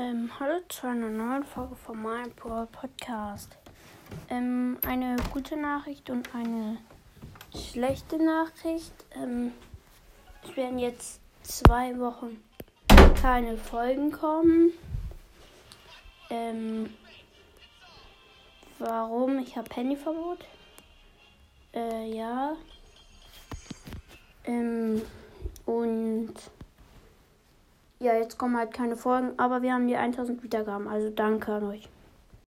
Ähm, hallo zu einer neuen Folge von meinem Podcast. Ähm, eine gute Nachricht und eine schlechte Nachricht. Ähm, es werden jetzt zwei Wochen keine Folgen kommen. Ähm, warum? Ich habe Handyverbot. Äh, ja. Ähm, und ja, jetzt kommen halt keine Folgen, aber wir haben die 1000 Wiedergaben, also danke an euch.